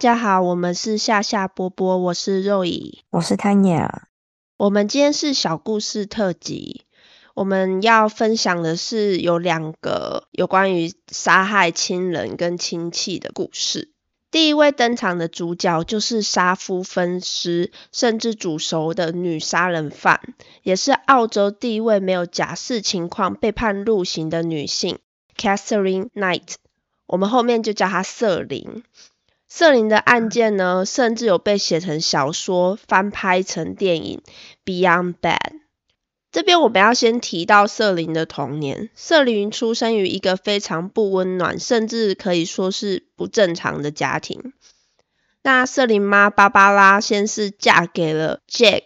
大家好，我们是夏夏波波，我是肉乙，我是 Tanya。我们今天是小故事特辑，我们要分享的是有两个有关于杀害亲人跟亲戚的故事。第一位登场的主角就是杀夫分尸，甚至煮熟的女杀人犯，也是澳洲第一位没有假释情况被判入刑的女性 Catherine Knight。我们后面就叫她瑟琳。瑟琳的案件呢，甚至有被写成小说，翻拍成电影《Beyond Bad》。这边我们要先提到瑟琳的童年。瑟琳出生于一个非常不温暖，甚至可以说是不正常的家庭。那瑟琳妈芭芭拉先是嫁给了 Jack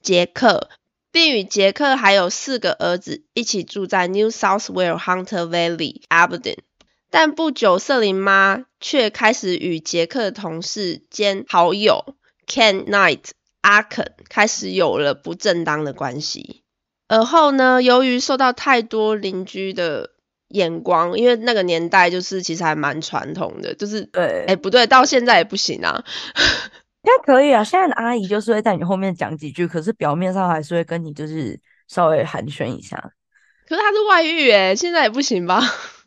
杰克，并与杰克还有四个儿子一起住在 New South Wales Hunter Valley Aberdeen。但不久，瑟琳妈却开始与杰克的同事兼好友 Ken Knight 阿肯开始有了不正当的关系。而后呢，由于受到太多邻居的眼光，因为那个年代就是其实还蛮传统的，就是对，哎不对，到现在也不行啊。应该可以啊，现在的阿姨就是会在你后面讲几句，可是表面上还是会跟你就是稍微寒暄一下。可是她是外遇哎，现在也不行吧？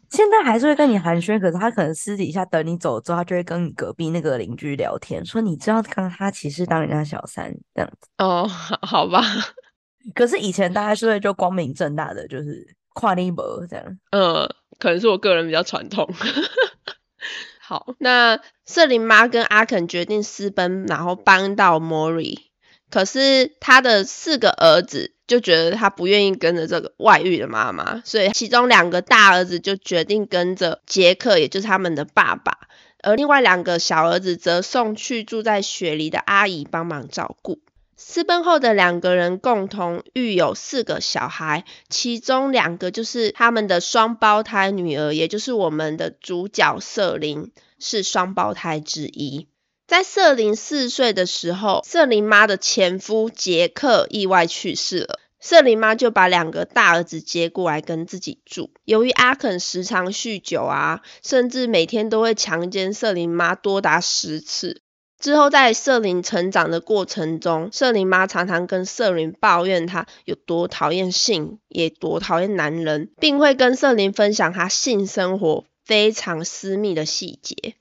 现在还是会跟你寒暄，可是他可能私底下等你走之后，他就会跟你隔壁那个邻居聊天，说你知道刚刚他其实当人家小三这样子。哦，好吧。可是以前大家是会就光明正大的就是跨立博这样。嗯，可能是我个人比较传统。好，那瑟琳妈跟阿肯决定私奔，然后搬到莫瑞。可是他的四个儿子就觉得他不愿意跟着这个外遇的妈妈，所以其中两个大儿子就决定跟着杰克，也就是他们的爸爸，而另外两个小儿子则送去住在雪梨的阿姨帮忙照顾。私奔后的两个人共同育有四个小孩，其中两个就是他们的双胞胎女儿，也就是我们的主角瑟琳是双胞胎之一。在瑟琳四岁的时候，瑟琳妈的前夫杰克意外去世了，瑟琳妈就把两个大儿子接过来跟自己住。由于阿肯时常酗酒啊，甚至每天都会强奸瑟琳妈多达十次。之后在瑟琳成长的过程中，瑟琳妈常常跟瑟琳抱怨她有多讨厌性，也多讨厌男人，并会跟瑟琳分享她性生活非常私密的细节。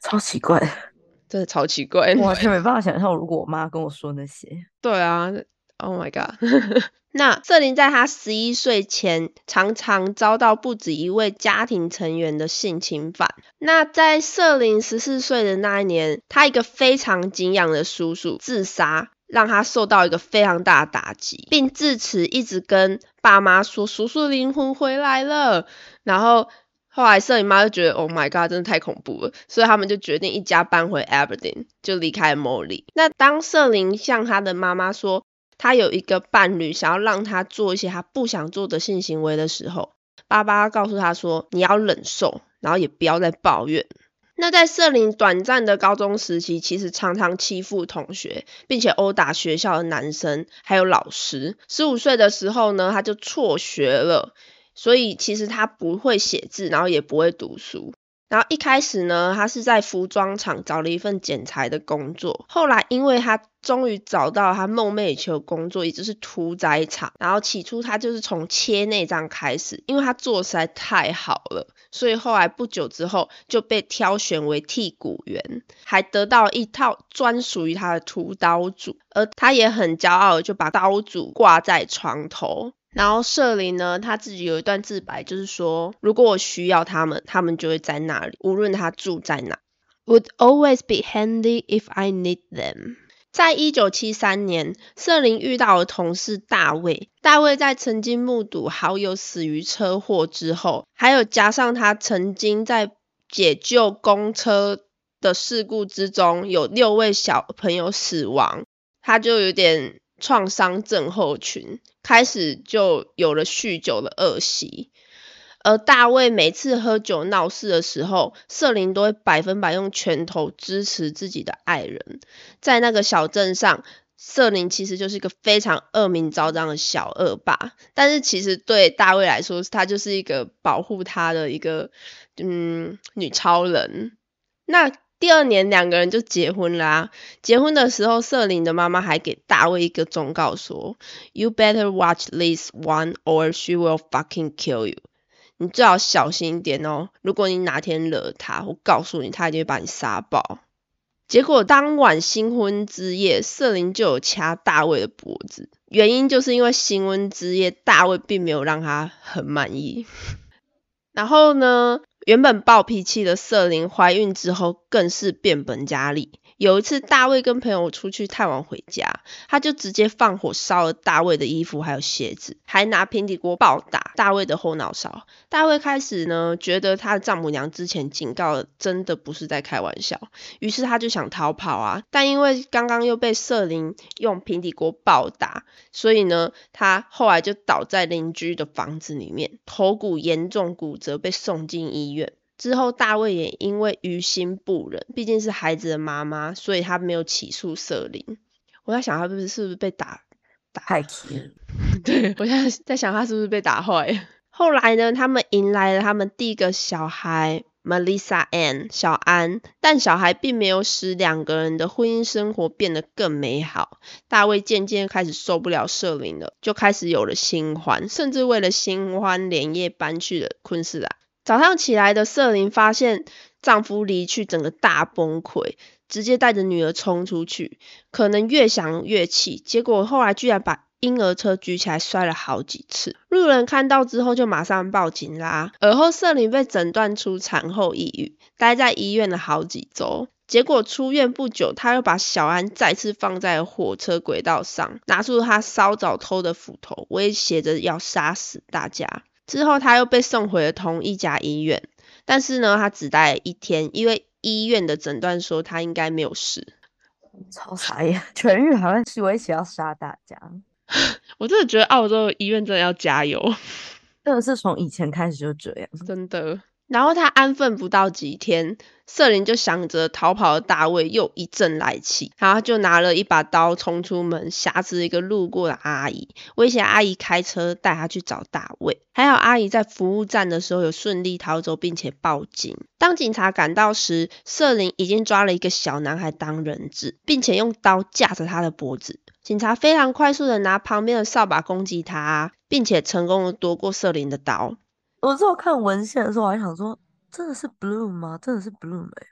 超奇怪。真的超奇怪，完全没办法想象，如果我妈跟我说那些。对啊，Oh my god！那瑟琳在她十一岁前，常常遭到不止一位家庭成员的性侵犯。那在瑟琳十四岁的那一年，她一个非常敬仰的叔叔自杀，让她受到一个非常大的打击，并自此一直跟爸妈说：“叔叔灵魂回来了。”然后。后来，瑟琳妈就觉得，Oh my god，真的太恐怖了，所以他们就决定一家搬回 Aberdeen，就离开 Molly。那当瑟琳向他的妈妈说，他有一个伴侣想要让他做一些他不想做的性行为的时候，爸爸告诉他说，你要忍受，然后也不要再抱怨。那在瑟琳短暂的高中时期，其实常常欺负同学，并且殴打学校的男生还有老师。十五岁的时候呢，他就辍学了。所以其实他不会写字，然后也不会读书。然后一开始呢，他是在服装厂找了一份剪裁的工作。后来因为他终于找到他梦寐以求的工作，也就是屠宰场。然后起初他就是从切内脏开始，因为他做实在太好了，所以后来不久之后就被挑选为剔骨员，还得到一套专属于他的屠刀组。而他也很骄傲，就把刀组挂在床头。然后瑟琳呢，他自己有一段自白，就是说，如果我需要他们，他们就会在那里，无论他住在哪。Would always be handy if I need them。在一九七三年，瑟琳遇到了同事大卫。大卫在曾经目睹好友死于车祸之后，还有加上他曾经在解救公车的事故之中，有六位小朋友死亡，他就有点。创伤症候群开始就有了酗酒的恶习，而大卫每次喝酒闹事的时候，瑟琳都会百分百用拳头支持自己的爱人。在那个小镇上，瑟琳其实就是一个非常恶名昭彰的小恶霸，但是其实对大卫来说，他就是一个保护他的一个嗯女超人。那。第二年两个人就结婚啦。结婚的时候，瑟琳的妈妈还给大卫一个忠告说：“You better watch this one, or she will fucking kill you。”你最好小心一点哦。如果你哪天惹她，我告诉你，她一定会把你杀爆。结果当晚新婚之夜，瑟琳就有掐大卫的脖子，原因就是因为新婚之夜，大卫并没有让她很满意。然后呢，原本暴脾气的瑟琳怀孕之后，更是变本加厉。有一次，大卫跟朋友出去太晚回家，她就直接放火烧了大卫的衣服还有鞋子，还拿平底锅暴打大卫的后脑勺。大卫开始呢，觉得他的丈母娘之前警告真的不是在开玩笑，于是他就想逃跑啊，但因为刚刚又被瑟琳用平底锅暴打，所以呢，他后来就倒在邻居的房子里面，头骨严重骨折，被送进医院。之后，大卫也因为于心不忍，毕竟是孩子的妈妈，所以他没有起诉瑟琳。我在想，他是不是是不是被打太气了？对我现在在想，他是不是被打坏？后来呢，他们迎来了他们第一个小孩 Melissa Ann 小安，但小孩并没有使两个人的婚姻生活变得更美好。大卫渐渐开始受不了瑟琳了，就开始有了新欢，甚至为了新欢连夜搬去了昆士兰。早上起来的瑟琳发现丈夫离去，整个大崩溃，直接带着女儿冲出去，可能越想越气，结果后来居然把婴儿车举起来摔了好几次。路人看到之后就马上报警啦。而后瑟琳被诊断出产后抑郁，待在医院了好几周。结果出院不久，他又把小安再次放在火车轨道上，拿出他稍早偷的斧头，威胁着要杀死大家。之后他又被送回了同一家医院，但是呢，他只待了一天，因为医院的诊断说他应该没有事。超傻眼，痊愈好像是威胁要杀大家。我真的觉得澳洲医院真的要加油，真的是从以前开始就这样，真的。然后他安分不到几天，瑟琳就想着逃跑的大卫又一阵来气，然后就拿了一把刀冲出门，挟持一个路过的阿姨，威胁阿姨开车带他去找大卫。还好阿姨在服务站的时候有顺利逃走，并且报警。当警察赶到时，瑟琳已经抓了一个小男孩当人质，并且用刀架着他的脖子。警察非常快速的拿旁边的扫把攻击他，并且成功的夺过瑟琳的刀。我之后看文献的时候，我还想说，真的是 Bloom 吗？真的是 Bloom 哎！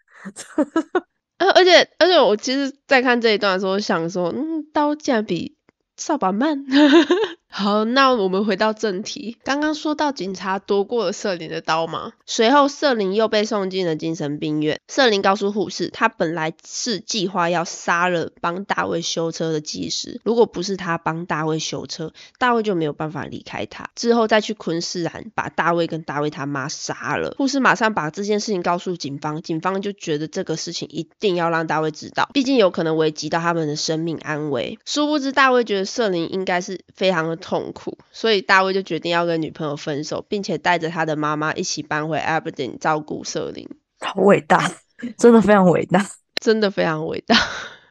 而而且而且，我其实，在看这一段的时候，想说，嗯，刀竟然比扫把慢。好，那我们回到正题。刚刚说到警察夺过了瑟琳的刀嘛，随后瑟琳又被送进了精神病院。瑟琳告诉护士，她本来是计划要杀了帮大卫修车的技师，如果不是他帮大卫修车，大卫就没有办法离开他。之后再去昆士兰把大卫跟大卫他妈杀了。护士马上把这件事情告诉警方，警方就觉得这个事情一定要让大卫知道，毕竟有可能危及到他们的生命安危。殊不知大卫觉得瑟琳应该是非常的。痛苦，所以大卫就决定要跟女朋友分手，并且带着他的妈妈一起搬回 Aberdeen 照顾瑟琳。好伟大，真的非常伟大，真的非常伟大。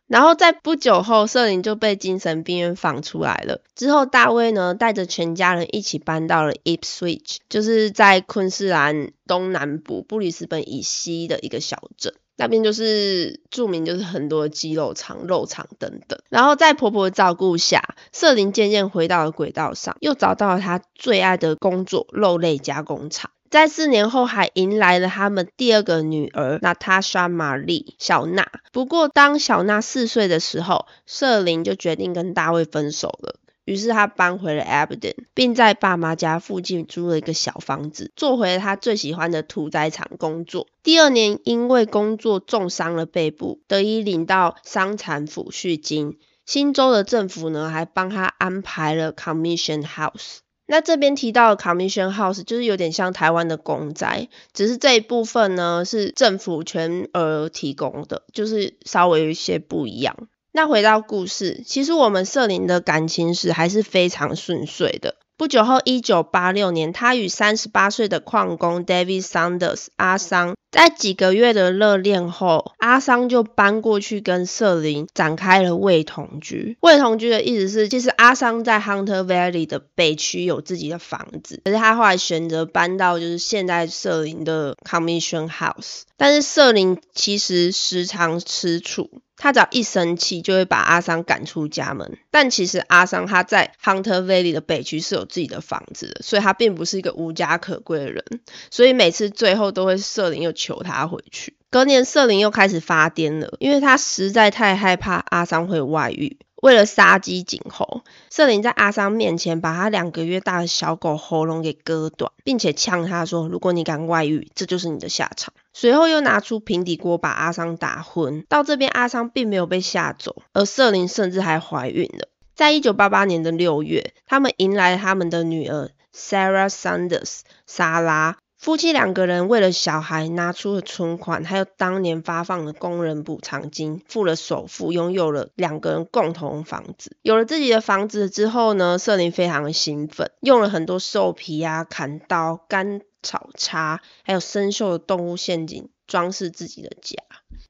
然后在不久后，瑟琳就被精神病院放出来了。之后，大卫呢带着全家人一起搬到了 Ipswich，就是在昆士兰东南部布里斯本以西的一个小镇。那边就是著名，就是很多鸡肉厂、肉厂等等。然后在婆婆的照顾下，瑟琳渐渐回到了轨道上，又找到了她最爱的工作——肉类加工厂。在四年后，还迎来了他们第二个女儿娜塔莎·玛丽小娜。不过，当小娜四岁的时候，瑟琳就决定跟大卫分手了。于是他搬回了 Aberdeen，并在爸妈家附近租了一个小房子，做回了他最喜欢的屠宰场工作。第二年，因为工作重伤了背部，得以领到伤残抚恤金。新州的政府呢，还帮他安排了 Commission House。那这边提到的 Commission House 就是有点像台湾的公宅，只是这一部分呢是政府全额提供的，就是稍微有一些不一样。那回到故事，其实我们瑟琳的感情史还是非常顺遂的。不久后，一九八六年，她与三十八岁的矿工 David Saunders 阿桑在几个月的热恋后，阿桑就搬过去跟瑟琳展开了未同居。未同居的意思是，其实阿桑在 Hunter Valley 的北区有自己的房子，可是他后来选择搬到就是现在瑟琳的 Commission House。但是瑟琳其实时常吃醋，他只要一生气就会把阿桑赶出家门。但其实阿桑他在 Hunter Valley 的北区是有自己的房子的，所以他并不是一个无家可归的人。所以每次最后都会瑟琳又求他回去。隔年瑟琳又开始发癫了，因为他实在太害怕阿桑会外遇。为了杀鸡儆猴，瑟琳在阿桑面前把他两个月大的小狗喉咙给割断，并且呛他说：“如果你敢外遇，这就是你的下场。”随后又拿出平底锅把阿桑打昏。到这边，阿桑并没有被吓走，而瑟琳甚至还怀孕了。在一九八八年的六月，他们迎来他们的女儿 Sarah Sanders 莎拉。夫妻两个人为了小孩拿出了存款，还有当年发放的工人补偿金，付了首付，拥有了两个人共同房子。有了自己的房子之后呢，瑟琳非常的兴奋，用了很多兽皮啊、砍刀、干草叉，还有生锈的动物陷阱装饰自己的家。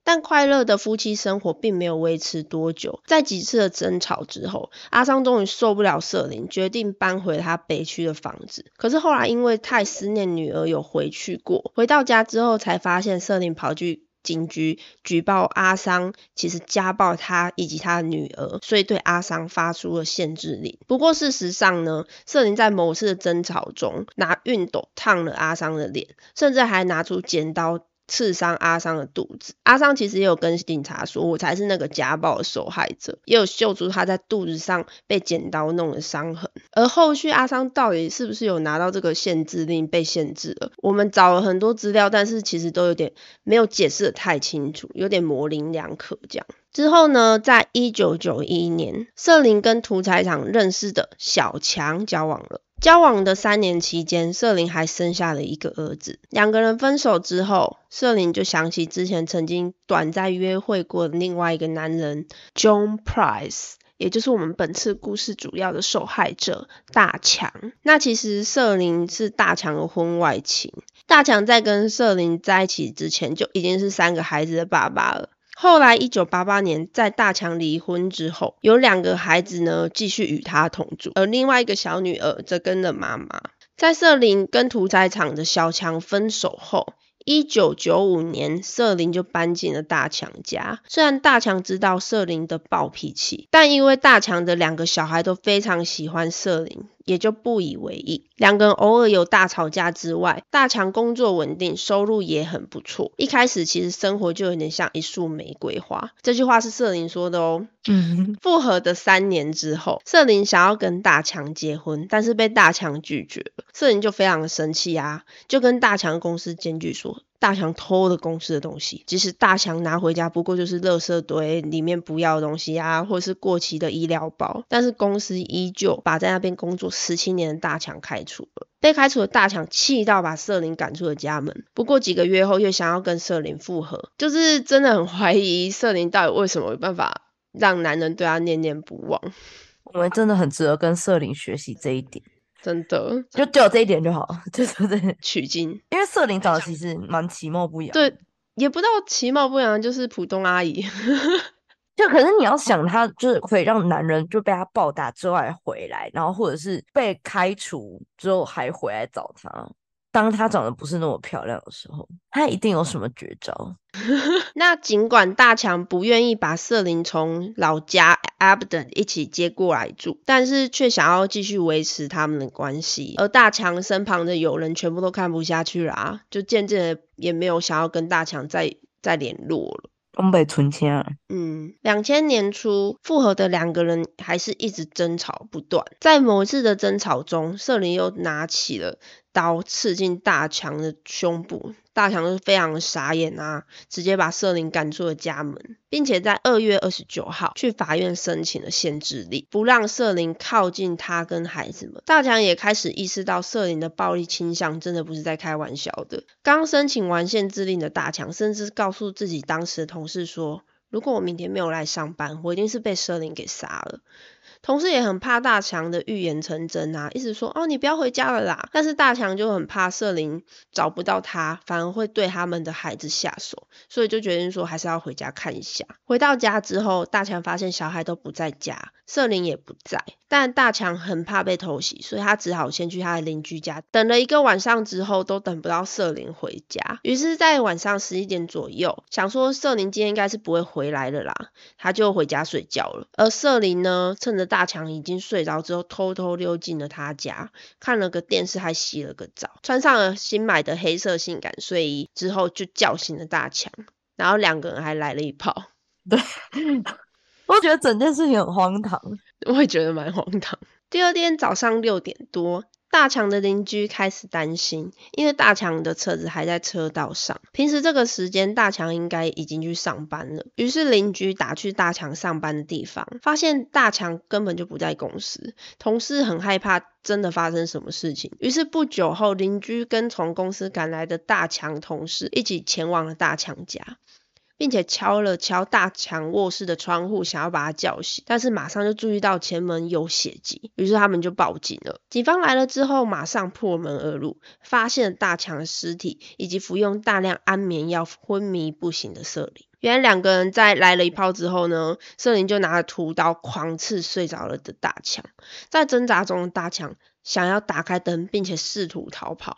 但快乐的夫妻生活并没有维持多久，在几次的争吵之后，阿桑终于受不了瑟琳，决定搬回他北区的房子。可是后来因为太思念女儿，有回去过。回到家之后，才发现瑟琳跑去警局举报阿桑，其实家暴他以及他的女儿，所以对阿桑发出了限制令。不过事实上呢，瑟琳在某次的争吵中，拿熨斗烫了阿桑的脸，甚至还拿出剪刀。刺伤阿桑的肚子，阿桑其实也有跟警察说，我才是那个家暴的受害者，也有秀出他在肚子上被剪刀弄的伤痕。而后续阿桑到底是不是有拿到这个限制令被限制了？我们找了很多资料，但是其实都有点没有解释的太清楚，有点模棱两可这样。之后呢，在一九九一年，瑟琳跟屠宰场认识的小强交往了。交往的三年期间，瑟琳还生下了一个儿子。两个人分手之后，瑟琳就想起之前曾经短暂约会过的另外一个男人 John Price，也就是我们本次故事主要的受害者大强。那其实瑟琳是大强的婚外情。大强在跟瑟琳在一起之前，就已经是三个孩子的爸爸了。后来，一九八八年，在大强离婚之后，有两个孩子呢继续与他同住，而另外一个小女儿则跟了妈妈。在瑟琳跟屠宰场的小强分手后，一九九五年，瑟琳就搬进了大强家。虽然大强知道瑟琳的暴脾气，但因为大强的两个小孩都非常喜欢瑟琳。也就不以为意。两个人偶尔有大吵架之外，大强工作稳定，收入也很不错。一开始其实生活就有点像一束玫瑰花。这句话是瑟琳说的哦。嗯。复合的三年之后，瑟琳想要跟大强结婚，但是被大强拒绝了。瑟琳就非常的生气啊，就跟大强公司检举说。大强偷了公司的东西，即使大强拿回家不过就是垃圾堆里面不要的东西啊，或者是过期的医疗包，但是公司依旧把在那边工作十七年的大强开除了。被开除的大强气到把瑟琳赶出了家门。不过几个月后又想要跟瑟琳复合，就是真的很怀疑瑟琳到底为什么有办法让男人对她念念不忘。我们真的很值得跟瑟琳学习这一点。真的，就只有这一点就好，就 是对取经。因为瑟琳长得其实蛮其貌不扬，对，也不到其貌不扬，就是普通阿姨。就可是你要想，她就是可以让男人就被她暴打之后还回来，然后或者是被开除之后还回来找她。当她长得不是那么漂亮的时候，她一定有什么绝招。那尽管大强不愿意把瑟琳从老家 Abden 一起接过来住，但是却想要继续维持他们的关系。而大强身旁的友人全部都看不下去了啊，就渐渐的也没有想要跟大强再再联络了。东北存钱。嗯，两千年初复合的两个人还是一直争吵不断。在某一次的争吵中，瑟琳又拿起了刀刺进大强的胸部。大强是非常傻眼啊，直接把瑟琳赶出了家门，并且在二月二十九号去法院申请了限制令，不让瑟琳靠近他跟孩子们。大强也开始意识到瑟琳的暴力倾向真的不是在开玩笑的。刚申请完限制令的大强，甚至告诉自己当时的同事说：“如果我明天没有来上班，我一定是被瑟琳给杀了。”同事也很怕大强的预言成真啊，一直说哦你不要回家了啦。但是大强就很怕瑟琳找不到他，反而会对他们的孩子下手，所以就决定说还是要回家看一下。回到家之后，大强发现小孩都不在家，瑟琳也不在，但大强很怕被偷袭，所以他只好先去他的邻居家。等了一个晚上之后，都等不到瑟琳回家，于是，在晚上十一点左右，想说瑟琳今天应该是不会回来了啦，他就回家睡觉了。而瑟琳呢，趁着大强已经睡着之后，偷偷溜进了他家，看了个电视，还洗了个澡，穿上了新买的黑色性感睡衣之后，就叫醒了大强，然后两个人还来了一炮。对，我觉得整件事情很荒唐。我也觉得蛮荒唐。第二天早上六点多。大强的邻居开始担心，因为大强的车子还在车道上。平时这个时间，大强应该已经去上班了。于是邻居打去大强上班的地方，发现大强根本就不在公司。同事很害怕真的发生什么事情，于是不久后，邻居跟从公司赶来的大强同事一起前往了大强家。并且敲了敲大强卧室的窗户，想要把他叫醒，但是马上就注意到前门有血迹，于是他们就报警了。警方来了之后，马上破门而入，发现了大强的尸体以及服用大量安眠药昏迷不醒的瑟琳。原来两个人在来了一炮之后呢，瑟琳就拿着屠刀狂刺睡着了的大强，在挣扎中大强想要打开灯，并且试图逃跑。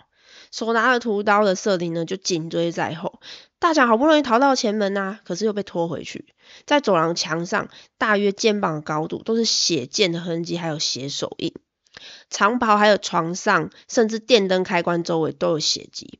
手拿着屠刀的瑟琳呢，就紧追在后。大强好不容易逃到前门呐，可是又被拖回去。在走廊墙上，大约肩膀高度都是血溅的痕迹，还有血手印。长袍还有床上，甚至电灯开关周围都有血迹。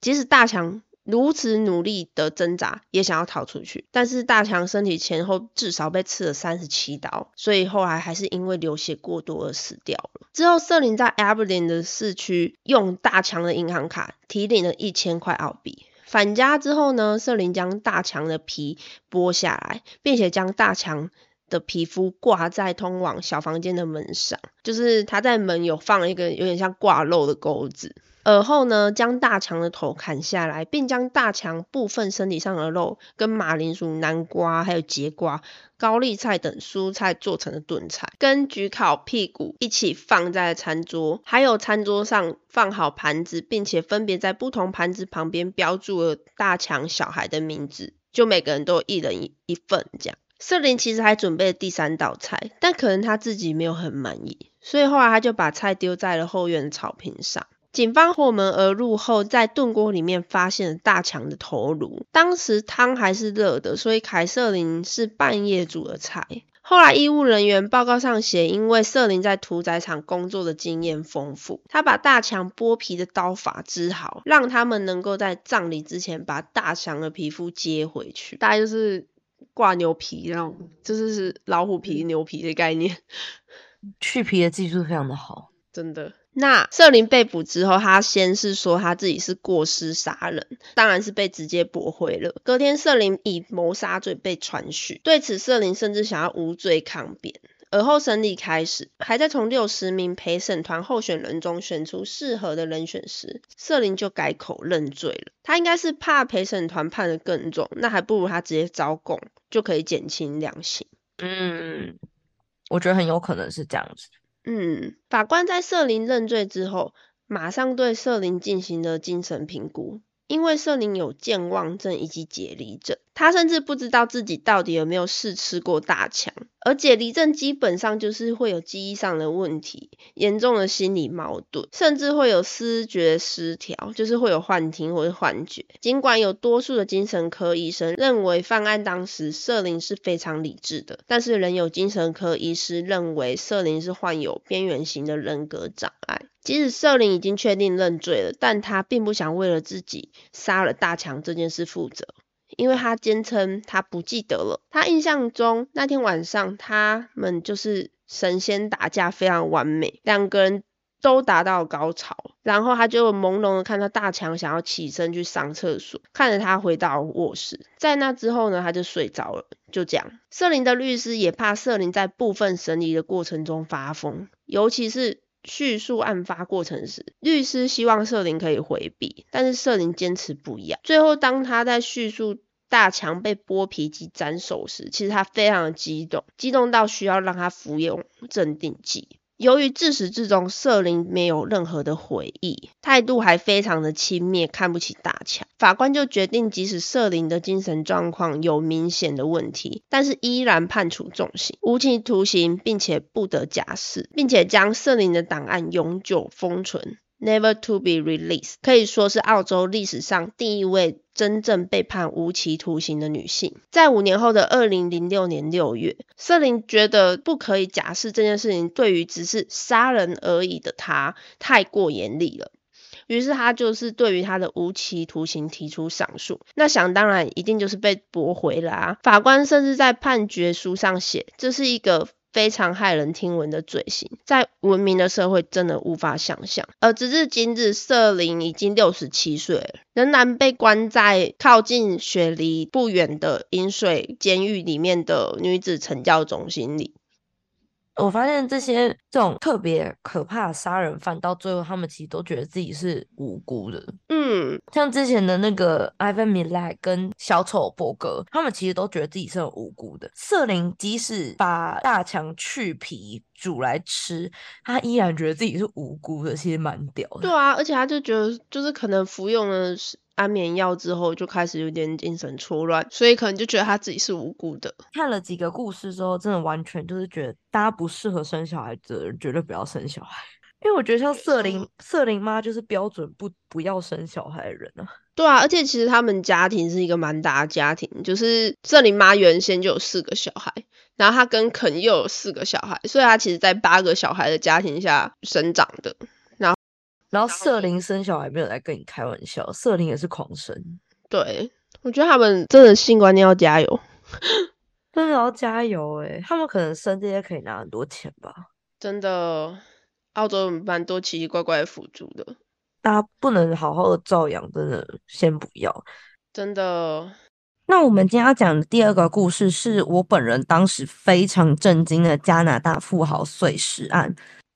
即使大强。如此努力的挣扎，也想要逃出去，但是大强身体前后至少被刺了三十七刀，所以后来还是因为流血过多而死掉了。之后，瑟琳在 Aberdeen 的市区用大强的银行卡提领了一千块澳币。返家之后呢，瑟琳将大强的皮剥下来，并且将大强的皮肤挂在通往小房间的门上，就是他在门有放一个有点像挂肉的钩子。而后呢，将大强的头砍下来，并将大强部分身体上的肉跟马铃薯、南瓜、还有节瓜、高丽菜等蔬菜做成的炖菜，跟焗烤屁股一起放在餐桌，还有餐桌上放好盘子，并且分别在不同盘子旁边标注了大强小孩的名字，就每个人都一人一一份这样。瑟琳其实还准备了第三道菜，但可能他自己没有很满意，所以后来他就把菜丢在了后院草坪上。警方破门而入后，在炖锅里面发现了大强的头颅。当时汤还是热的，所以凯瑟琳是半夜煮的菜。后来医务人员报告上写，因为瑟琳在屠宰场工作的经验丰富，他把大强剥皮的刀法织好，让他们能够在葬礼之前把大强的皮肤接回去。大概就是挂牛皮那种，就是是老虎皮、牛皮的概念。去皮的技术非常的好，真的。那瑟琳被捕之后，他先是说他自己是过失杀人，当然是被直接驳回了。隔天，瑟琳以谋杀罪被传讯，对此，瑟琳甚至想要无罪抗辩。而后审理开始，还在从六十名陪审团候选人中选出适合的人选时，瑟琳就改口认罪了。他应该是怕陪审团判的更重，那还不如他直接招供，就可以减轻量刑。嗯，我觉得很有可能是这样子。嗯，法官在瑟琳认罪之后，马上对瑟琳进行了精神评估，因为瑟琳有健忘症以及解离症，他甚至不知道自己到底有没有试吃过大强。而且离症基本上就是会有记忆上的问题，严重的心理矛盾，甚至会有思觉失调，就是会有幻听或者幻觉。尽管有多数的精神科医生认为犯案当时瑟琳是非常理智的，但是仍有精神科医师认为瑟琳是患有边缘型的人格障碍。即使瑟琳已经确定认罪了，但他并不想为了自己杀了大强这件事负责。因为他坚称他不记得了，他印象中那天晚上他们就是神仙打架非常完美，两个人都达到高潮，然后他就朦胧的看到大强想要起身去上厕所，看着他回到卧室，在那之后呢，他就睡着了，就这样。瑟琳的律师也怕瑟琳在部分审理的过程中发疯，尤其是叙述案发过程时，律师希望瑟琳可以回避，但是瑟琳坚持不要。最后当他在叙述。大强被剥皮及斩首时，其实他非常的激动，激动到需要让他服用镇定剂。由于自始至终瑟琳没有任何的悔意，态度还非常的轻蔑，看不起大强，法官就决定，即使瑟琳的精神状况有明显的问题，但是依然判处重刑，无期徒刑，并且不得假释，并且将瑟琳的档案永久封存。Never to be released，可以说是澳洲历史上第一位真正被判无期徒刑的女性。在五年后的二零零六年六月，瑟琳觉得不可以假释这件事情对于只是杀人而已的她太过严厉了，于是她就是对于她的无期徒刑提出上诉。那想当然一定就是被驳回了啊！法官甚至在判决书上写，这是一个。非常骇人听闻的罪行，在文明的社会真的无法想象。而直至今日，瑟琳已经六十七岁了，仍然被关在靠近雪梨不远的饮水监狱里面的女子惩教中心里。我发现这些这种特别可怕的杀人犯，到最后他们其实都觉得自己是无辜的。嗯，像之前的那个 Ivan Milat 跟小丑伯格，他们其实都觉得自己是很无辜的。瑟琳即使把大强去皮煮来吃，他依然觉得自己是无辜的，其实蛮屌的。对啊，而且他就觉得，就是可能服用了安眠药之后就开始有点精神错乱，所以可能就觉得他自己是无辜的。看了几个故事之后，真的完全就是觉得大家不适合生小孩的人绝对不要生小孩，因为我觉得像瑟琳，瑟琳妈就是标准不不要生小孩的人啊。对啊，而且其实他们家庭是一个蛮大的家庭，就是瑟琳妈原先就有四个小孩，然后她跟肯又有四个小孩，所以她其实在八个小孩的家庭下生长的。然后瑟琳生小孩没有在跟你开玩笑，瑟琳也是狂生。对，我觉得他们真的性观念要加油，真的要加油哎！他们可能生这些可以拿很多钱吧？真的，澳洲蛮多奇奇怪怪的辅助的，大家不能好好的照养，真的先不要。真的。那我们今天要讲的第二个故事，是我本人当时非常震惊的加拿大富豪碎尸案。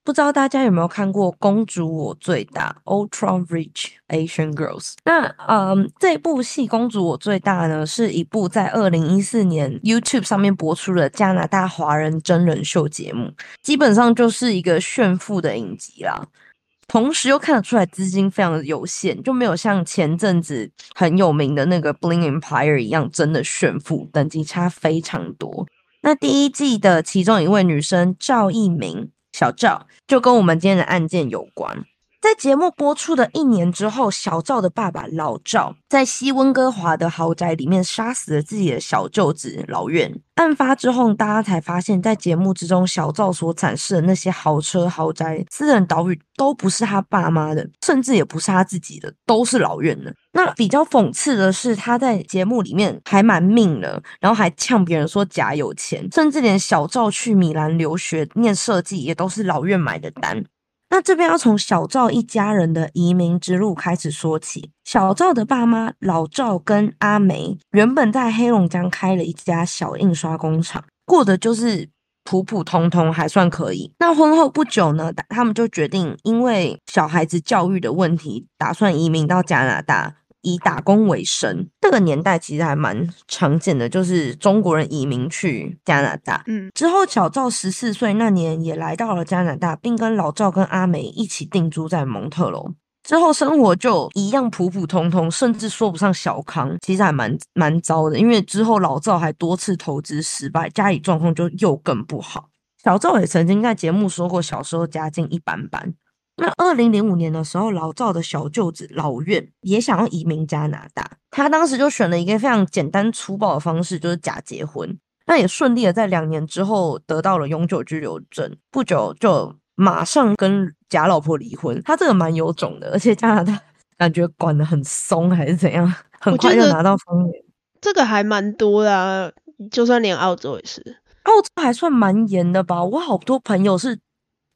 不知道大家有没有看过《公主我最大》（Ultra Rich Asian Girls）？那嗯，这部戏《公主我最大》呢，是一部在二零一四年 YouTube 上面播出的加拿大华人真人秀节目，基本上就是一个炫富的影集啦。同时又看得出来资金非常的有限，就没有像前阵子很有名的那个 Bling Empire 一样真的炫富，等级差非常多。那第一季的其中一位女生赵一鸣。小赵就跟我们今天的案件有关。在节目播出的一年之后，小赵的爸爸老赵在西温哥华的豪宅里面杀死了自己的小舅子老苑。案发之后，大家才发现，在节目之中，小赵所展示的那些豪车、豪宅、私人岛屿，都不是他爸妈的，甚至也不是他自己的，都是老苑的。那比较讽刺的是，他在节目里面还蛮命的，然后还呛别人说假有钱，甚至连小赵去米兰留学念设计，也都是老苑买的单。那这边要从小赵一家人的移民之路开始说起。小赵的爸妈老赵跟阿梅原本在黑龙江开了一家小印刷工厂，过的就是普普通通，还算可以。那婚后不久呢，他们就决定因为小孩子教育的问题，打算移民到加拿大。以打工为生，这个年代其实还蛮常见的，就是中国人移民去加拿大。嗯，之后小赵十四岁那年也来到了加拿大，并跟老赵跟阿梅一起定居在蒙特楼。之后生活就一样普普通通，甚至说不上小康，其实还蛮蛮糟的。因为之后老赵还多次投资失败，家里状况就又更不好。小赵也曾经在节目说过，小时候家境一般般。那二零零五年的时候，老赵的小舅子老苑也想要移民加拿大，他当时就选了一个非常简单粗暴的方式，就是假结婚。那也顺利的在两年之后得到了永久居留证，不久就马上跟假老婆离婚。他这个蛮有种的，而且加拿大 感觉管得很松，还是怎样，很快就拿到封脸。这个还蛮多的，就算连澳洲也是，澳洲还算蛮严的吧？我好多朋友是。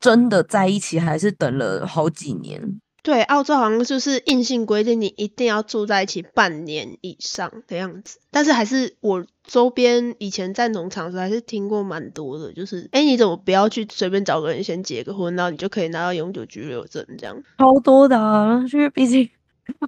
真的在一起还是等了好几年？对，澳洲好像就是硬性规定你一定要住在一起半年以上的样子。但是还是我周边以前在农场时还是听过蛮多的，就是哎，你怎么不要去随便找个人先结个婚，然后你就可以拿到永久居留证这样？超多的啊，因为毕竟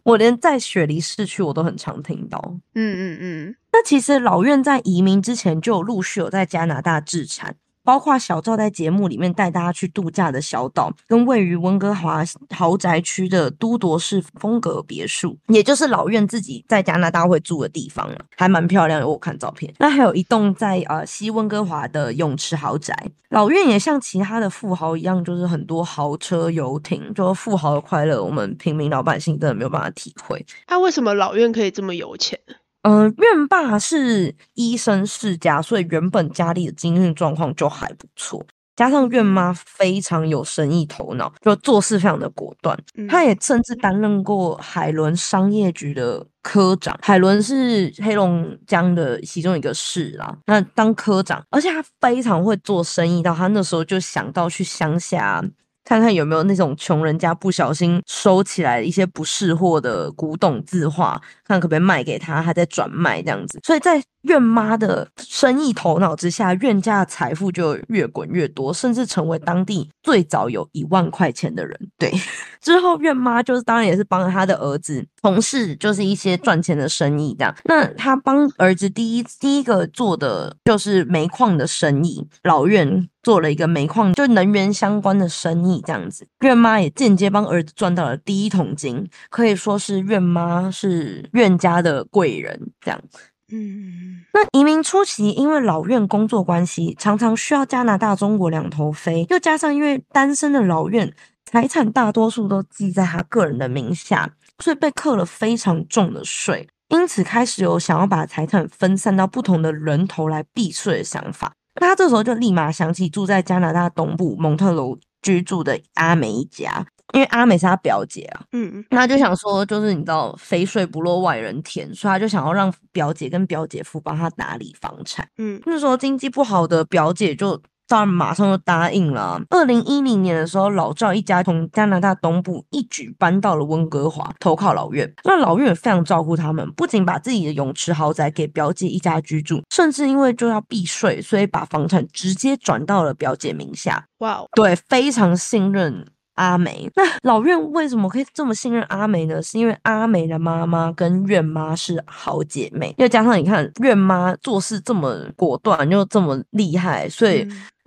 我连在雪梨市区我都很常听到。嗯嗯嗯，那其实老院在移民之前就陆续有在加拿大置产。包括小赵在节目里面带大家去度假的小岛，跟位于温哥华豪宅区的都铎式风格别墅，也就是老院自己在加拿大会住的地方了，还蛮漂亮的。我看照片，那还有一栋在呃西温哥华的泳池豪宅。老院也像其他的富豪一样，就是很多豪车游艇，就富豪的快乐，我们平民老百姓真的没有办法体会。那为什么老院可以这么有钱？嗯，院爸是医生世家，所以原本家里的经济状况就还不错。加上院妈非常有生意头脑，就做事非常的果断。她也甚至担任过海伦商业局的科长。海伦是黑龙江的其中一个市啦，那当科长，而且他非常会做生意，到他那时候就想到去乡下。看看有没有那种穷人家不小心收起来一些不识货的古董字画，看可不可以卖给他，他在转卖这样子。所以在院妈的生意头脑之下，院家的财富就越滚越多，甚至成为当地最早有一万块钱的人。对，之后院妈就是当然也是帮他的儿子从事就是一些赚钱的生意这样。那他帮儿子第一第一个做的就是煤矿的生意，老院。做了一个煤矿，就能源相关的生意，这样子，院妈也间接帮儿子赚到了第一桶金，可以说是院妈是院家的贵人，这样子。嗯，那移民初期，因为老院工作关系，常常需要加拿大、中国两头飞，又加上因为单身的老院财产大多数都记在他个人的名下，所以被扣了非常重的税，因此开始有想要把财产分散到不同的人头来避税的想法。那他这时候就立马想起住在加拿大东部蒙特楼居住的阿美一家，因为阿美是他表姐啊，嗯，那就想说，就是你知道肥水不落外人田，所以他就想要让表姐跟表姐夫帮他打理房产。嗯，那时候经济不好的表姐就。当然，马上就答应了。二零一零年的时候，老赵一家从加拿大东部一举搬到了温哥华，投靠老院。那老院也非常照顾他们，不仅把自己的泳池豪宅给表姐一家居住，甚至因为就要避税，所以把房产直接转到了表姐名下。哇，对，非常信任。阿梅，那老院为什么可以这么信任阿梅呢？是因为阿梅的妈妈跟院妈是好姐妹，又加上你看院妈做事这么果断又这么厉害，所以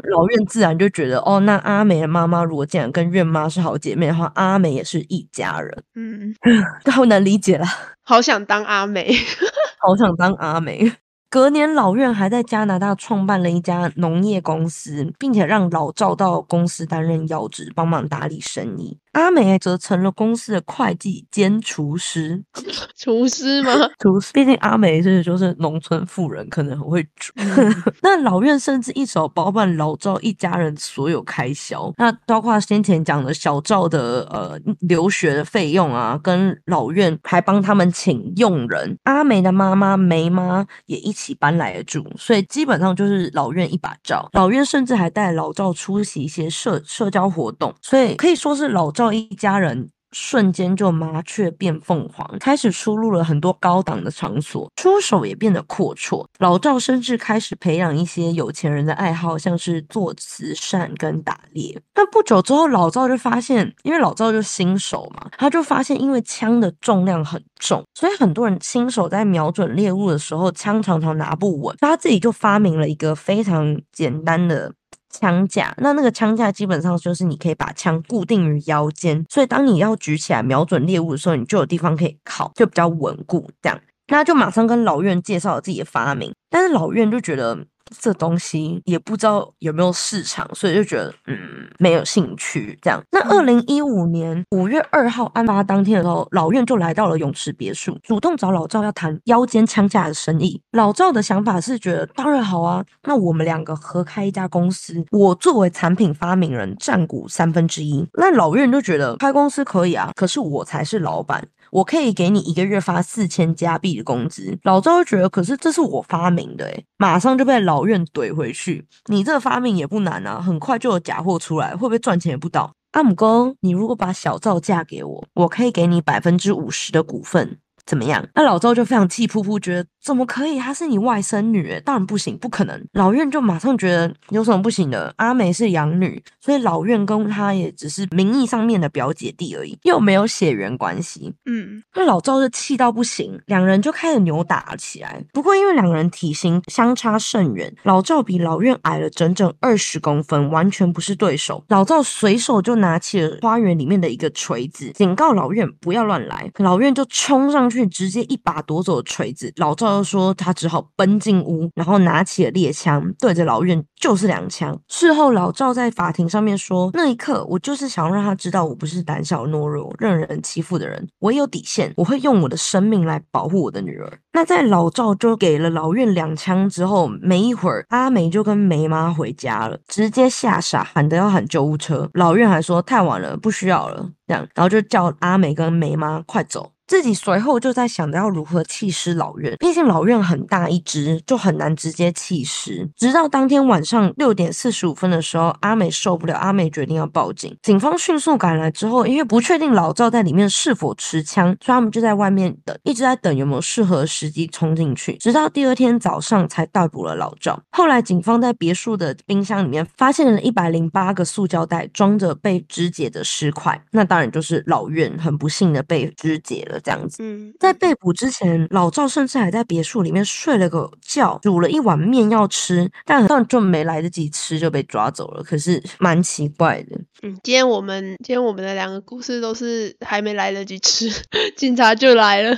老院自然就觉得哦，那阿梅的妈妈如果竟然跟院妈是好姐妹的话，阿梅也是一家人。嗯，好难理解了，好想当阿梅，好想当阿梅。隔年，老院还在加拿大创办了一家农业公司，并且让老赵到公司担任要职，帮忙打理生意。阿美则成了公司的会计兼厨师。厨师吗？厨师，毕竟阿美是就是农村妇人，可能很会煮。那老院甚至一手包办老赵一家人所有开销，那包括先前讲的小赵的呃留学的费用啊，跟老院还帮他们请佣人。阿美的妈妈梅妈也一起搬来住，所以基本上就是老院一把照。老院甚至还带老赵出席一些社社交活动，所以可以说是老赵。一家人瞬间就麻雀变凤凰，开始出入了很多高档的场所，出手也变得阔绰。老赵甚至开始培养一些有钱人的爱好，像是做慈善跟打猎。但不久之后，老赵就发现，因为老赵就新手嘛，他就发现，因为枪的重量很重，所以很多人新手在瞄准猎物的时候，枪常常拿不稳。他自己就发明了一个非常简单的。枪架，那那个枪架基本上就是你可以把枪固定于腰间，所以当你要举起来瞄准猎物的时候，你就有地方可以靠，就比较稳固。这样，那就马上跟老院介绍了自己的发明，但是老院就觉得。这东西也不知道有没有市场，所以就觉得嗯没有兴趣这样。那二零一五年五月二号案发当天的时候，老院就来到了泳池别墅，主动找老赵要谈腰间枪架的生意。老赵的想法是觉得当然好啊，那我们两个合开一家公司，我作为产品发明人占股三分之一。那老院就觉得开公司可以啊，可是我才是老板。我可以给你一个月发四千加币的工资，老赵就觉得，可是这是我发明的，诶马上就被老院怼回去。你这个发明也不难啊，很快就有假货出来，会不会赚钱也不到。阿姆哥，你如果把小赵嫁给我，我可以给你百分之五十的股份。怎么样？那老赵就非常气扑扑，觉得怎么可以？她是你外甥女，当然不行，不可能。老院就马上觉得有什么不行的？阿梅是养女，所以老院跟她也只是名义上面的表姐弟而已，又没有血缘关系。嗯，那老赵就气到不行，两人就开始扭打起来。不过因为两个人体型相差甚远，老赵比老院矮了整整二十公分，完全不是对手。老赵随手就拿起了花园里面的一个锤子，警告老院不要乱来。老院就冲上去，直接一把夺走了锤子。老赵又说他只好奔进屋，然后拿起了猎枪，对着老院就是两枪。事后老赵在法庭上面说，那一刻我就是想让他知道我不是胆小懦弱、任人欺负的人，我有底线，我会用我的生命来保护我的女儿。那在老赵就给了老院两枪之后，没一会儿阿梅就跟梅妈回家了，直接吓傻，喊得要喊救护车。老院还说太晚了，不需要了，这样，然后就叫阿美跟梅妈快走。自己随后就在想着要如何弃尸老院，毕竟老院很大一只，就很难直接弃尸。直到当天晚上六点四十五分的时候，阿美受不了，阿美决定要报警。警方迅速赶来之后，因为不确定老赵在里面是否持枪，所以他们就在外面等，一直在等有没有适合时机冲进去。直到第二天早上才逮捕了老赵。后来警方在别墅的冰箱里面发现了一百零八个塑胶袋，装着被肢解的尸块，那当然就是老院很不幸的被肢解了。这样子，嗯，在被捕之前，老赵甚至还在别墅里面睡了个觉，煮了一碗面要吃，但好像就没来得及吃就被抓走了。可是蛮奇怪的，嗯，今天我们今天我们的两个故事都是还没来得及吃，警察就来了。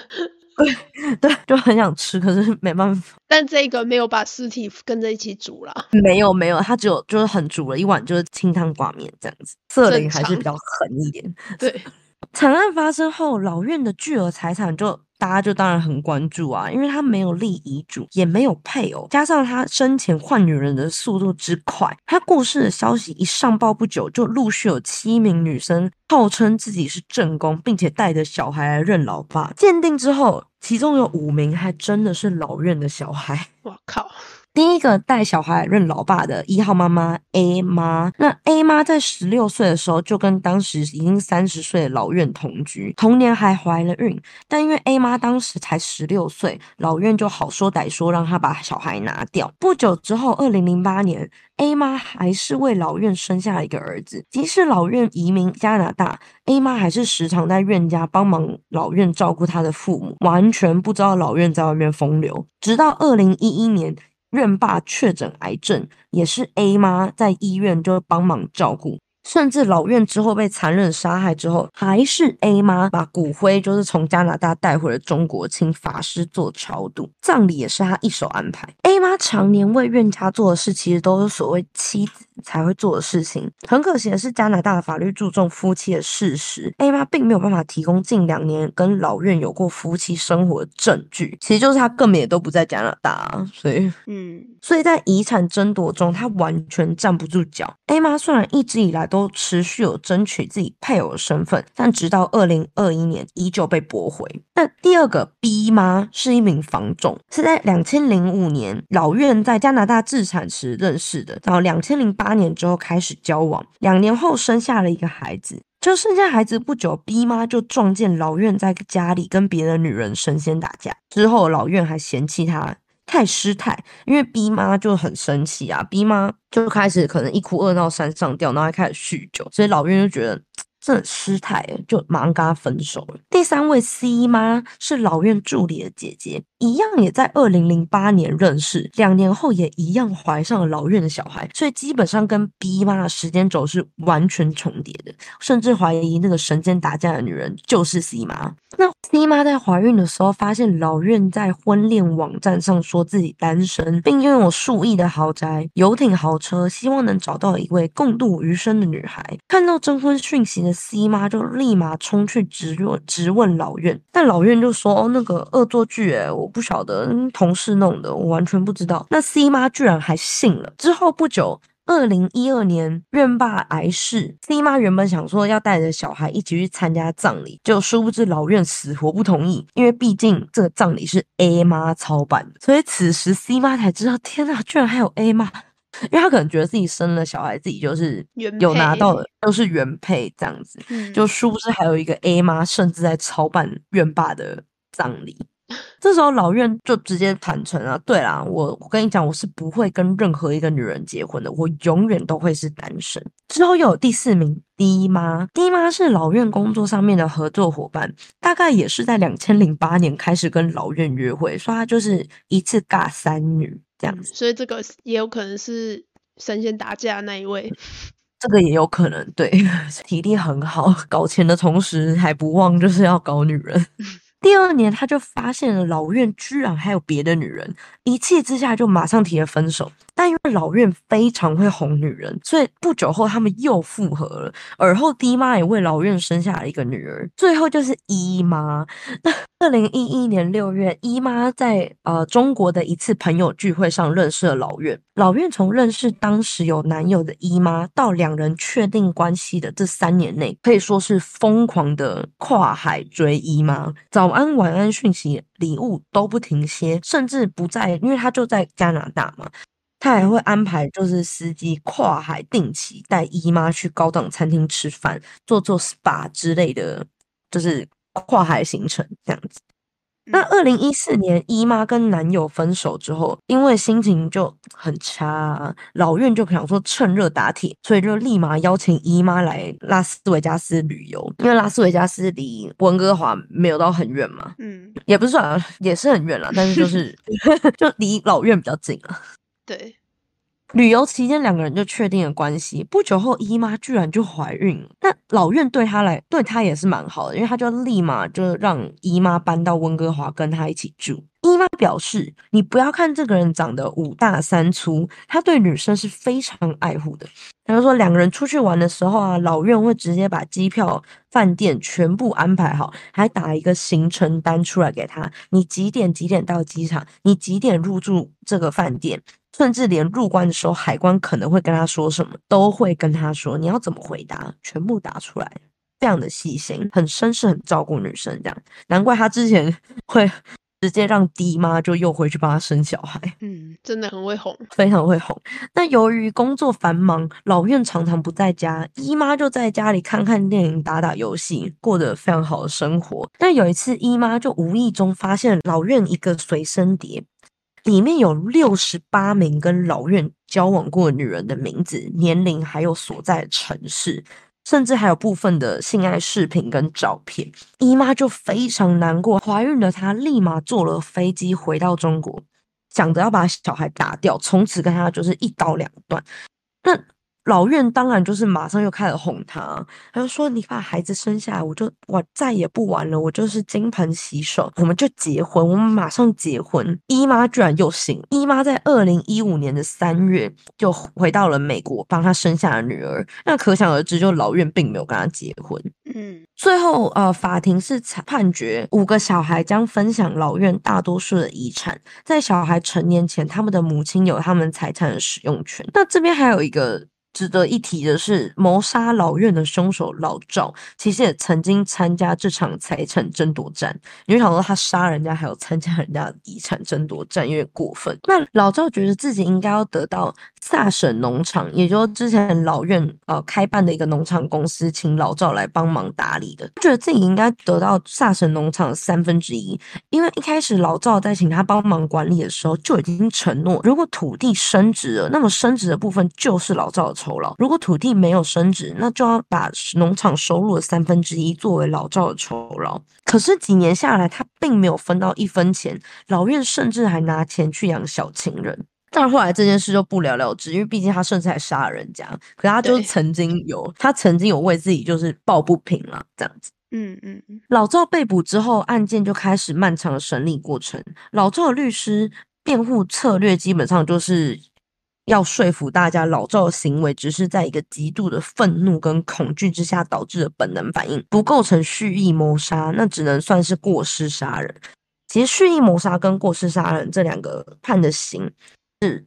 对，就很想吃，可是没办法。但这个没有把尸体跟着一起煮了。没有没有，他只有就是很煮了一碗，就是清汤挂面这样子。色林还是比较狠一点。对。惨案发生后，老院的巨额财产就大家就当然很关注啊，因为他没有立遗嘱，也没有配偶，加上他生前换女人的速度之快，他过世的消息一上报不久，就陆续有七名女生号称自己是正宫，并且带着小孩来认老爸。鉴定之后，其中有五名还真的是老院的小孩。我靠！第一个带小孩认老爸的一号妈妈 A 妈，那 A 妈在十六岁的时候就跟当时已经三十岁的老院同居，同年还怀了孕。但因为 A 妈当时才十六岁，老院就好说歹说让她把小孩拿掉。不久之后，二零零八年，A 妈还是为老院生下了一个儿子。即使老院移民加拿大，A 妈还是时常在院家帮忙老院照顾他的父母，完全不知道老院在外面风流。直到二零一一年。院爸确诊癌症，也是 A 妈在医院就帮忙照顾。甚至老院之后被残忍杀害之后，还是 A 妈把骨灰就是从加拿大带回了中国，请法师做超度，葬礼也是他一手安排。A 妈常年为院家做的事，其实都是所谓妻子才会做的事情。很可惜的是，加拿大的法律注重夫妻的事实，A 妈并没有办法提供近两年跟老院有过夫妻生活的证据。其实就是他根本也都不在加拿大，所以嗯，所以在遗产争夺中，他完全站不住脚。A 妈虽然一直以来都都持续有争取自己配偶的身份，但直到二零二一年依旧被驳回。那第二个 B 妈是一名房仲，是在两千零五年老院在加拿大自产时认识的，然后两千零八年之后开始交往，两年后生下了一个孩子。就生下孩子不久，B 妈就撞见老院在家里跟别的女人神仙打架，之后老院还嫌弃他。太失态，因为 B 妈就很生气啊，B 妈就开始可能一哭二闹三上吊，然后还开始酗酒，所以老院就觉得这很失态，就马上跟他分手了。第三位 C 妈是老院助理的姐姐。一样也在二零零八年认识，两年后也一样怀上了老院的小孩，所以基本上跟 B 妈的时间轴是完全重叠的，甚至怀疑那个神间打架的女人就是 C 妈。那 C 妈在怀孕的时候，发现老院在婚恋网站上说自己单身，并拥有数亿的豪宅、游艇、豪车，希望能找到一位共度余生的女孩。看到征婚讯息的 C 妈就立马冲去直问直问老院，但老院就说：“哦，那个恶作剧，哎，我。”不晓得同事弄的，我完全不知道。那 C 妈居然还信了。之后不久，二零一二年院爸癌逝，C 妈原本想说要带着小孩一起去参加葬礼，就殊不知老院死活不同意，因为毕竟这个葬礼是 A 妈操办的，所以此时 C 妈才知道，天哪，居然还有 A 妈，因为他可能觉得自己生了小孩，自己就是有拿到的都是原配这样子，就殊不知还有一个 A 妈，甚至在操办院爸的。葬礼。这时候老院就直接坦诚啊，对啦，我我跟你讲，我是不会跟任何一个女人结婚的，我永远都会是单身。之后又有第四名第一妈，，D 妈是老院工作上面的合作伙伴，大概也是在两千零八年开始跟老院约会，说她就是一次尬三女这样子，所以这个也有可能是神仙打架那一位。这个也有可能，对，体力很好，搞钱的同时还不忘就是要搞女人。第二年，他就发现了老院居然还有别的女人，一气之下就马上提了分手。但因为老院非常会哄女人，所以不久后他们又复合了。而后，D 妈也为老院生下了一个女儿，最后就是姨妈。那二零一一年六月，姨妈在呃中国的一次朋友聚会上认识了老院。老院从认识当时有男友的姨妈到两人确定关系的这三年内，可以说是疯狂的跨海追姨妈，早安晚安讯息、礼物都不停歇，甚至不在，因为他就在加拿大嘛。他还会安排，就是司机跨海定期带姨妈去高档餐厅吃饭，做做 SPA 之类的，就是跨海行程这样子。那二零一四年，姨妈跟男友分手之后，因为心情就很差，老院就想说趁热打铁，所以就立马邀请姨妈来拉斯维加斯旅游。因为拉斯维加斯离温哥华没有到很远嘛，嗯，也不是说也是很远了，但是就是 就离老院比较近了。对，旅游期间两个人就确定了关系。不久后，姨妈居然就怀孕了。那老院对她来，对她也是蛮好的，因为她就立马就让姨妈搬到温哥华跟她一起住。姨妈表示：“你不要看这个人长得五大三粗，他对女生是非常爱护的。”他就说，两个人出去玩的时候啊，老院会直接把机票、饭店全部安排好，还打一个行程单出来给他。你几点几点到机场？你几点入住这个饭店？甚至连入关的时候，海关可能会跟他说什么，都会跟他说你要怎么回答，全部答出来，非常的细心，很绅士，很照顾女生，这样难怪他之前 会直接让弟妈就又回去帮他生小孩。嗯，真的很会哄，非常会哄。那由于工作繁忙，老院常常不在家，姨妈就在家里看看电影、打打游戏，过得非常好的生活。但有一次，姨妈就无意中发现老院一个随身碟。里面有六十八名跟老院交往过女人的名字、年龄，还有所在城市，甚至还有部分的性爱视频跟照片。姨妈就非常难过，怀孕的她立马坐了飞机回到中国，想着要把小孩打掉，从此跟她就是一刀两断。那。老院当然就是马上又开始哄他，他就说：“你把孩子生下来，我就我再也不玩了，我就是金盆洗手，我们就结婚，我们马上结婚。”姨妈居然又醒，姨妈在二零一五年的三月就回到了美国，帮她生下了女儿。那可想而知，就老院并没有跟她结婚。嗯，最后呃，法庭是判决五个小孩将分享老院大多数的遗产，在小孩成年前，他们的母亲有他们财产的使用权。那这边还有一个。值得一提的是，谋杀老院的凶手老赵，其实也曾经参加这场财产争夺战。你会想说，他杀人家还有参加人家的遗产争夺战，有点过分。那老赵觉得自己应该要得到萨省农场，也就是之前老院呃开办的一个农场公司，请老赵来帮忙打理的。觉得自己应该得到萨省农场三分之一，因为一开始老赵在请他帮忙管理的时候，就已经承诺，如果土地升值了，那么升值的部分就是老赵。酬劳，如果土地没有升值，那就要把农场收入的三分之一作为老赵的酬劳。可是几年下来，他并没有分到一分钱，老院甚至还拿钱去养小情人。但后来这件事就不了了之，因为毕竟他甚至还杀了人家。可他就曾经有，他曾经有为自己就是抱不平了这样子。嗯嗯嗯。老赵被捕之后，案件就开始漫长的审理过程。老赵的律师辩护策略基本上就是。要说服大家，老赵的行为只是在一个极度的愤怒跟恐惧之下导致的本能反应，不构成蓄意谋杀，那只能算是过失杀人。其实蓄意谋杀跟过失杀人这两个判的刑是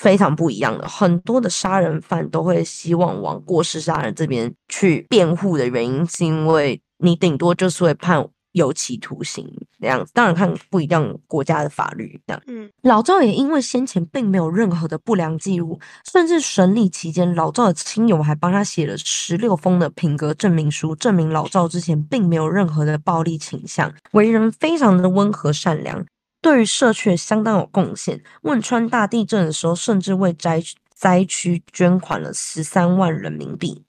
非常不一样的。很多的杀人犯都会希望往过失杀人这边去辩护的原因，是因为你顶多就是会判有期徒刑这样子。当然看不一样国家的法律这样。嗯，老赵也因为先前并没有任何的不良记录，甚至审理期间，老赵的亲友还帮他写了十六封的品格证明书，证明老赵之前并没有任何的暴力倾向，为人非常的温和善良，对于社区也相当有贡献。汶川大地震的时候，甚至为灾灾区捐款了十三万人民币。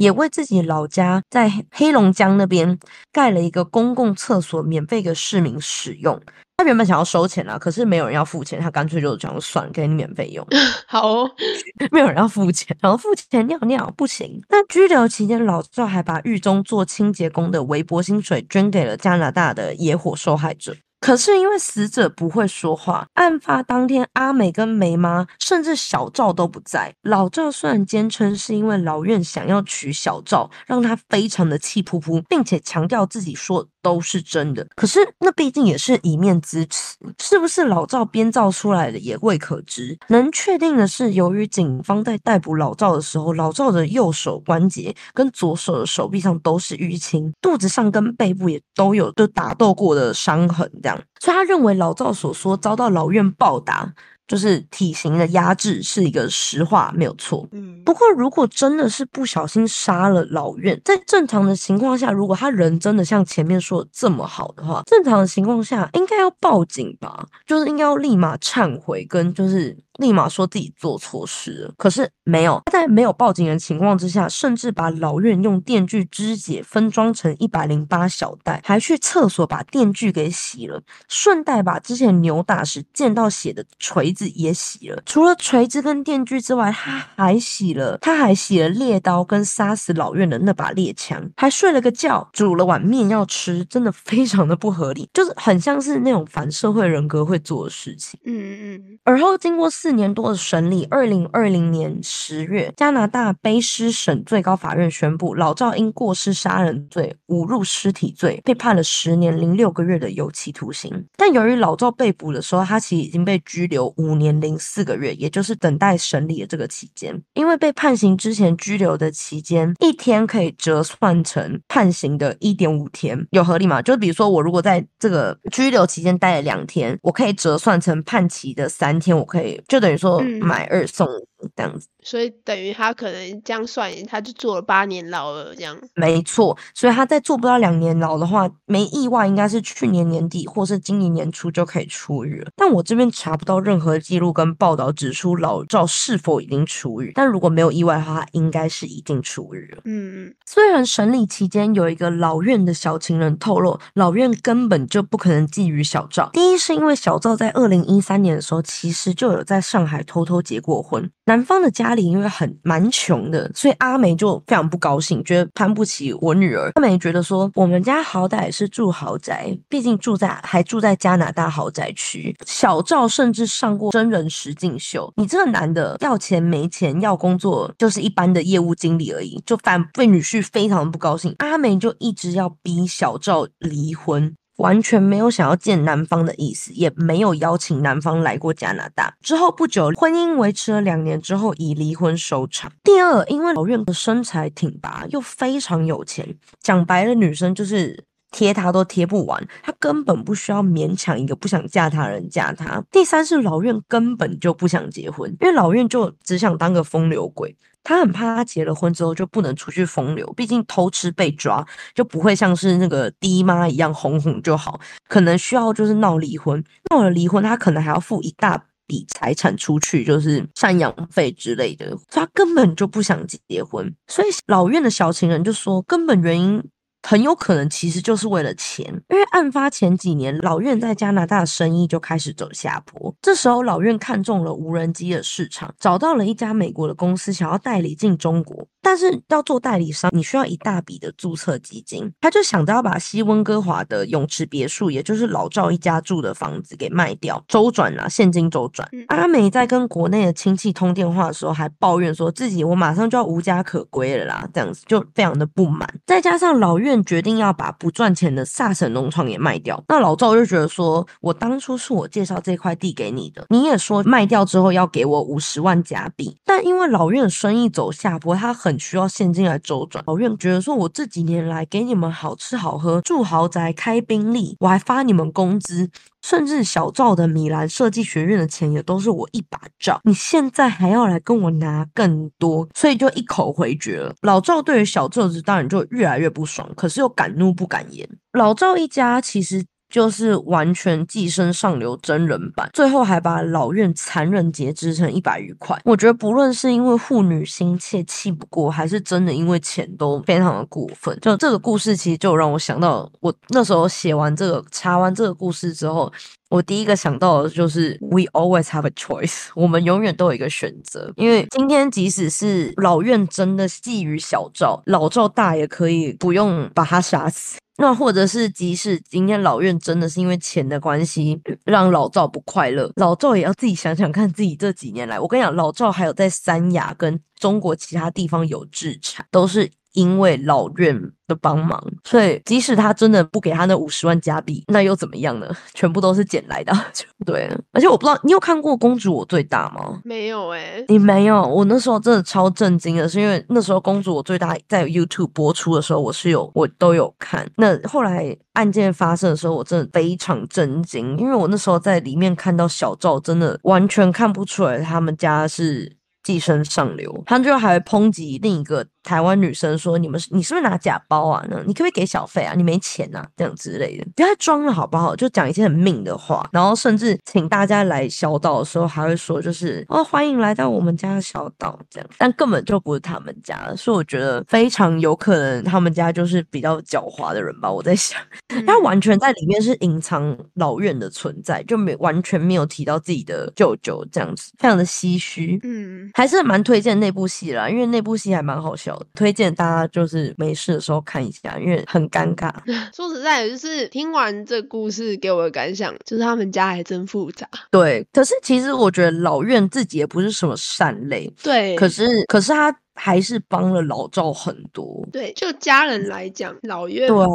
也为自己老家在黑龙江那边盖了一个公共厕所，免费给市民使用。他原本想要收钱啊，可是没有人要付钱，他干脆就讲算给你免费用。好哦，没有人要付钱，然后付钱尿尿不行。那拘留期间，老赵还把狱中做清洁工的微薄薪水捐给了加拿大的野火受害者。可是因为死者不会说话，案发当天阿美跟梅妈甚至小赵都不在。老赵虽然坚称是因为老院想要娶小赵，让他非常的气扑扑，并且强调自己说都是真的。可是那毕竟也是一面之词，是不是老赵编造出来的也未可知。能确定的是，由于警方在逮捕老赵的时候，老赵的右手关节跟左手的手臂上都是淤青，肚子上跟背部也都有就打斗过的伤痕，这样。所以他认为老赵所说遭到老院暴打，就是体型的压制，是一个实话，没有错。嗯，不过，如果真的是不小心杀了老院，在正常的情况下，如果他人真的像前面说的这么好的话，正常的情况下应该要报警吧，就是应该要立马忏悔，跟就是立马说自己做错事了。可是没有，他在没有报警的情况之下，甚至把老院用电锯肢解分装成一百零八小袋，还去厕所把电锯给洗了，顺带把之前扭打时溅到血的锤子也洗了。除了锤子跟电锯之外，他还洗了，他还洗了猎刀跟杀死老院的那把猎枪，还睡了个觉，煮了碗面要吃，真的非常的不合理，就是很像是那种反社会人格会做的事情。嗯嗯而后经过四四年多的审理，二零二零年十月，加拿大卑诗省最高法院宣布，老赵因过失杀人罪、侮辱尸体罪，被判了十年零六个月的有期徒刑。但由于老赵被捕的时候，他其实已经被拘留五年零四个月，也就是等待审理的这个期间。因为被判刑之前拘留的期间，一天可以折算成判刑的一点五天，有合理吗？就比如说我如果在这个拘留期间待了两天，我可以折算成判期的三天，我可以就等于说嗯。买二送五这样子。所以等于他可能这样算，他就坐了八年牢了，这样。没错，所以他再做不到两年牢的话，没意外应该是去年年底或是今年年初就可以出狱了。但我这边查不到任何记录跟报道指出老赵是否已经出狱，但如果没有意外的话，他应该是已经出狱了。嗯嗯虽然审理期间有一个老院的小情人透露，老院根本就不可能觊觎小赵。第一是因为小赵在二零一三年的时候，其实就有在上海偷偷结过婚。男方的家里因为很蛮穷的，所以阿梅就非常不高兴，觉得攀不起我女儿。阿梅觉得说，我们家好歹是住豪宅，毕竟住在还住在加拿大豪宅区。小赵甚至上过真人实境秀，你这个男的要钱没钱，要工作就是一般的业务经理而已，就反被女婿非常不高兴。阿梅就一直要逼小赵离婚。完全没有想要见男方的意思，也没有邀请男方来过加拿大。之后不久，婚姻维持了两年之后，以离婚收场。第二，因为老院的身材挺拔，又非常有钱，讲白了，女生就是。贴他都贴不完，他根本不需要勉强一个不想嫁他的人嫁他。第三是老院根本就不想结婚，因为老院就只想当个风流鬼，他很怕他结了婚之后就不能出去风流，毕竟偷吃被抓就不会像是那个爹妈一样哄哄就好，可能需要就是闹离婚，闹了离婚他可能还要付一大笔财产出去，就是赡养费之类的，他根本就不想结婚。所以老院的小情人就说，根本原因。很有可能其实就是为了钱，因为案发前几年，老院在加拿大的生意就开始走下坡。这时候，老院看中了无人机的市场，找到了一家美国的公司，想要代理进中国。但是要做代理商，你需要一大笔的注册基金。他就想着要把西温哥华的泳池别墅，也就是老赵一家住的房子给卖掉，周转啊，现金周转。阿美在跟国内的亲戚通电话的时候，还抱怨说自己我马上就要无家可归了啦，这样子就非常的不满。再加上老院。院决定要把不赚钱的萨省农场也卖掉。那老赵就觉得说，我当初是我介绍这块地给你的，你也说卖掉之后要给我五十万加币，但因为老院生意走下坡，他很需要现金来周转。老院觉得说，我这几年来给你们好吃好喝，住豪宅，开宾利，我还发你们工资。甚至小赵的米兰设计学院的钱也都是我一把照，你现在还要来跟我拿更多，所以就一口回绝了。老赵对于小赵子当然就越来越不爽，可是又敢怒不敢言。老赵一家其实。就是完全寄生上流真人版，最后还把老院残忍截肢成一百余块。我觉得不论是因为妇女心切气不过，还是真的因为钱都非常的过分。就这个故事，其实就让我想到，我那时候写完这个查完这个故事之后，我第一个想到的就是 We always have a choice，我们永远都有一个选择。因为今天即使是老院真的觊觎小赵，老赵大也可以不用把他杀死。那或者是，即使今天老院真的是因为钱的关系让老赵不快乐，老赵也要自己想想看，自己这几年来，我跟你讲，老赵还有在三亚跟中国其他地方有置产，都是因为老院。的帮忙，所以即使他真的不给他那五十万加币，那又怎么样呢？全部都是捡来的，对。而且我不知道你有看过《公主我最大》吗？没有哎，你没有。我那时候真的超震惊的，是因为那时候《公主我最大》在 YouTube 播出的时候，我是有我都有看。那后来案件发生的时候，我真的非常震惊，因为我那时候在里面看到小赵，真的完全看不出来他们家是寄生上流，他就还抨击另一个。台湾女生说：“你们是你是不是拿假包啊？那你可不可以给小费啊？你没钱啊？这样之类的，不要装了好不好？就讲一些很命的话，然后甚至请大家来小岛的时候，还会说就是哦，欢迎来到我们家的小岛这样，但根本就不是他们家，所以我觉得非常有可能他们家就是比较狡猾的人吧。我在想，他完全在里面是隐藏老院的存在，就没完全没有提到自己的舅舅这样子，非常的唏嘘。嗯，还是蛮推荐那部戏啦，因为那部戏还蛮好笑。”推荐大家就是没事的时候看一下，因为很尴尬。说实在，就是听完这故事给我的感想，就是他们家还真复杂。对，可是其实我觉得老院自己也不是什么善类。对，可是可是他。还是帮了老赵很多。对，就家人来讲，老岳对啊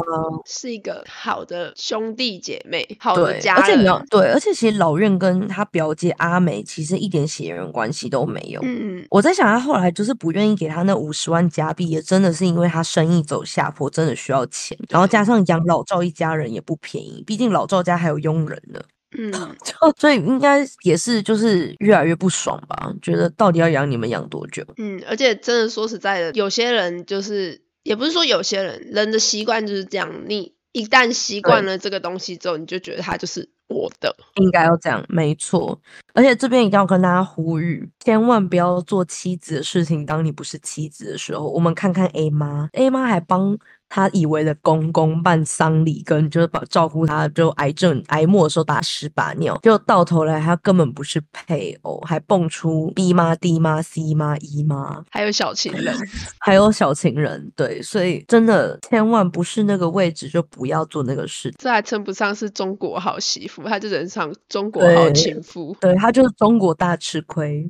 是一个好的兄弟姐妹，好的家人。而且你要对，而且其实老院跟他表姐阿美其实一点血缘关系都没有。嗯嗯。我在想，他后来就是不愿意给他那五十万加币，也真的是因为他生意走下坡，真的需要钱。然后加上养老赵一家人也不便宜，毕竟老赵家还有佣人呢。嗯，所以应该也是就是越来越不爽吧？觉得到底要养你们养多久？嗯，而且真的说实在的，有些人就是也不是说有些人人的习惯就是这样，你一旦习惯了这个东西之后，你就觉得它就是我的，应该要这样，没错。而且这边一定要跟大家呼吁，千万不要做妻子的事情。当你不是妻子的时候，我们看看 A 妈，A 妈还帮。他以为的公公办丧礼，跟就是把照顾他，就癌症癌末的时候打十把尿，就到头来他根本不是配偶，还蹦出 B 妈、D 妈、C 妈、姨妈，还有小情人，还有小情人，对，所以真的千万不是那个位置就不要做那个事，这还称不上是中国好媳妇，他就人上中国好情妇，对他就是中国大吃亏，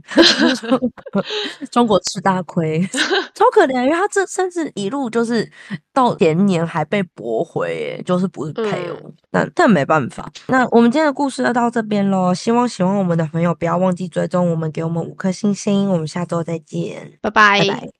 中国吃大亏，超可怜，因为他这甚至一路就是到。前年还被驳回，就是不是配偶，那但没办法。那我们今天的故事就到这边喽。希望喜欢我们的朋友不要忘记追踪我们，给我们五颗星星。我们下周再见，拜拜。